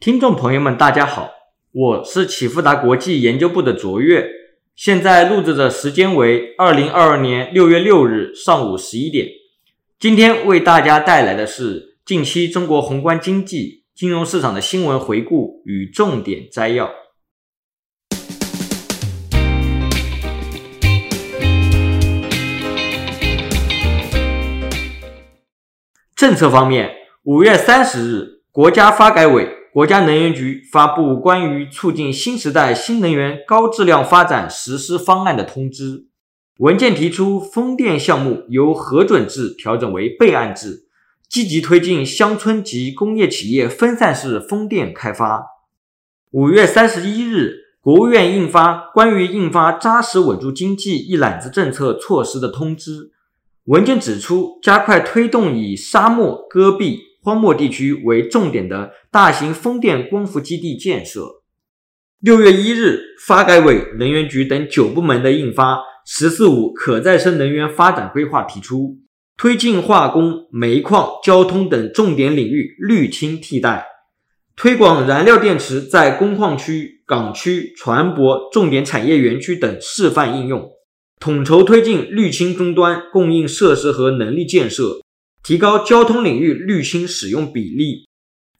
听众朋友们，大家好，我是启富达国际研究部的卓越，现在录制的时间为二零二二年六月六日上午十一点。今天为大家带来的是近期中国宏观经济、金融市场的新闻回顾与重点摘要。政策方面，五月三十日，国家发改委。国家能源局发布关于促进新时代新能源高质量发展实施方案的通知，文件提出，风电项目由核准制调整为备案制，积极推进乡村及工业企业分散式风电开发。五月三十一日，国务院印发关于印发扎实稳住经济一揽子政策措施的通知，文件指出，加快推动以沙漠、戈壁。荒漠地区为重点的大型风电光伏基地建设。六月一日，发改委、能源局等九部门的印发《“十四五”可再生能源发展规划》，提出推进化工、煤矿、交通等重点领域绿氢替代，推广燃料电池在工矿区、港区、船舶、重点产业园区等示范应用，统筹推进绿氢终端供应设施和能力建设。提高交通领域绿氢使用比例，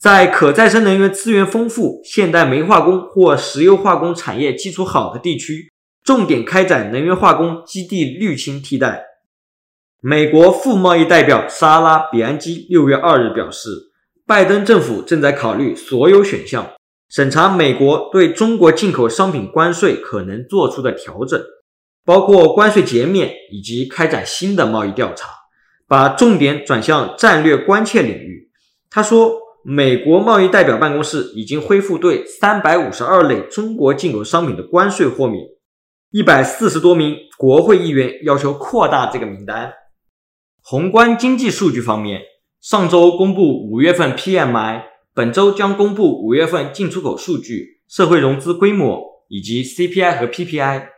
在可再生能源资源丰富、现代煤化工或石油化工产业基础好的地区，重点开展能源化工基地绿氢替代。美国副贸易代表莎拉·比安基六月二日表示，拜登政府正在考虑所有选项，审查美国对中国进口商品关税可能做出的调整，包括关税减免以及开展新的贸易调查。把重点转向战略关切领域。他说，美国贸易代表办公室已经恢复对三百五十二类中国进口商品的关税豁免。一百四十多名国会议员要求扩大这个名单。宏观经济数据方面，上周公布五月份 PMI，本周将公布五月份进出口数据、社会融资规模以及 CPI 和 PPI。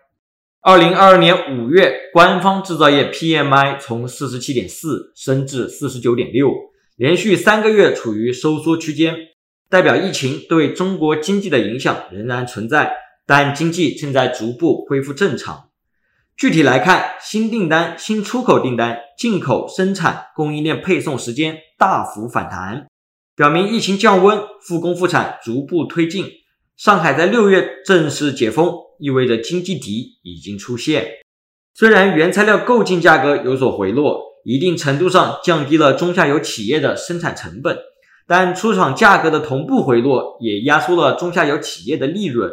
二零二二年五月，官方制造业 PMI 从四十七点四升至四十九点六，连续三个月处于收缩区间，代表疫情对中国经济的影响仍然存在，但经济正在逐步恢复正常。具体来看，新订单、新出口订单、进口生产、供应链配送时间大幅反弹，表明疫情降温，复工复产逐步推进。上海在六月正式解封。意味着经济底已经出现。虽然原材料购进价格有所回落，一定程度上降低了中下游企业的生产成本，但出厂价格的同步回落也压缩了中下游企业的利润。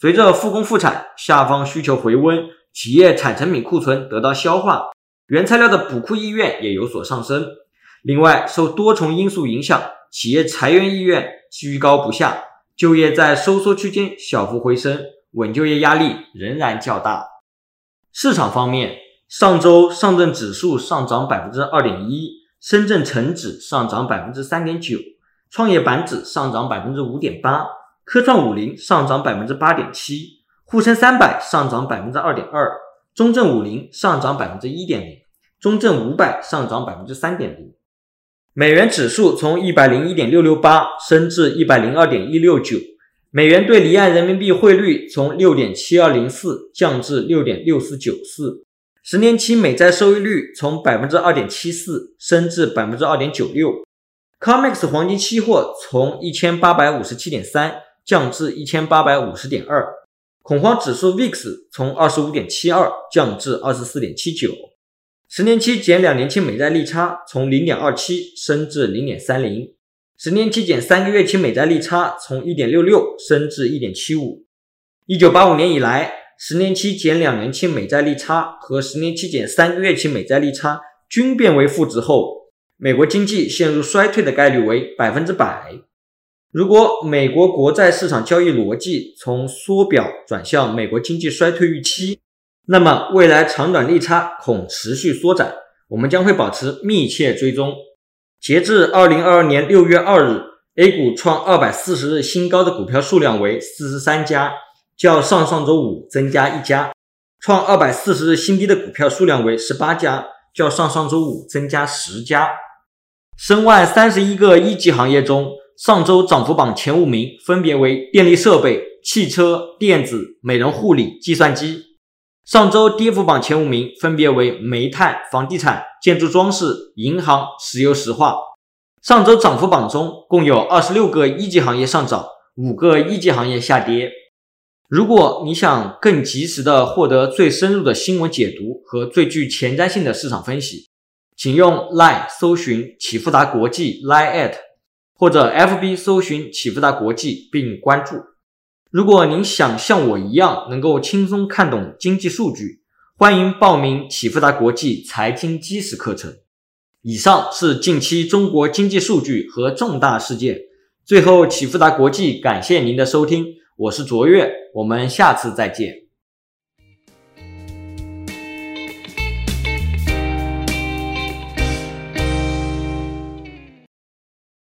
随着复工复产，下方需求回温，企业产成品库存得到消化，原材料的补库意愿也有所上升。另外，受多重因素影响，企业裁员意愿居高不下，就业在收缩区间小幅回升。稳就业压力仍然较大。市场方面，上周上证指数上涨百分之二点一，深圳成指上涨百分之三点九，创业板指上涨百分之五点八，科创五零上涨百分之八点七，沪深三百上涨百分之二点二，中证五零上涨百分之一点零，中证五百上涨百分之三点零。美元指数从一百零一点六六八升至一百零二点一六九。美元兑离岸人民币汇率从六点七二零四降至六点六四九四，十年期美债收益率从百分之二点七四升至百分之二点九六，COMEX 黄金期货从一千八百五十七点三降至一千八百五十点二，恐慌指数 VIX 从二十五点七二降至二十四点七九，十年期减两年期美债利差从零点二七升至零点三零。十年期减三个月期美债利差从一点六六升至一点七五。一九八五年以来，十年期减两年期美债利差和十年期减三个月期美债利差均变为负值后，美国经济陷入衰退的概率为百分之百。如果美国国债市场交易逻辑从缩表转向美国经济衰退预期，那么未来长短利差恐持续缩窄。我们将会保持密切追踪。截至二零二二年六月二日，A 股创二百四十日新高的股票数量为四十三家，较上上周五增加一家；创二百四十日新低的股票数量为十八家，较上上周五增加十家。申万三十一个一级行业中，上周涨幅榜前五名分别为电力设备、汽车、电子、美容护理、计算机。上周跌幅榜前五名分别为煤炭、房地产、建筑装饰、银行、石油石化。上周涨幅榜中共有二十六个一级行业上涨，五个一级行业下跌。如果你想更及时的获得最深入的新闻解读和最具前瞻性的市场分析，请用 Line 搜寻启富达国际 Line at，或者 FB 搜寻启富达国际并关注。如果您想像我一样能够轻松看懂经济数据，欢迎报名启富达国际财经基石课程。以上是近期中国经济数据和重大事件。最后，启富达国际感谢您的收听。我是卓越，我们下次再见。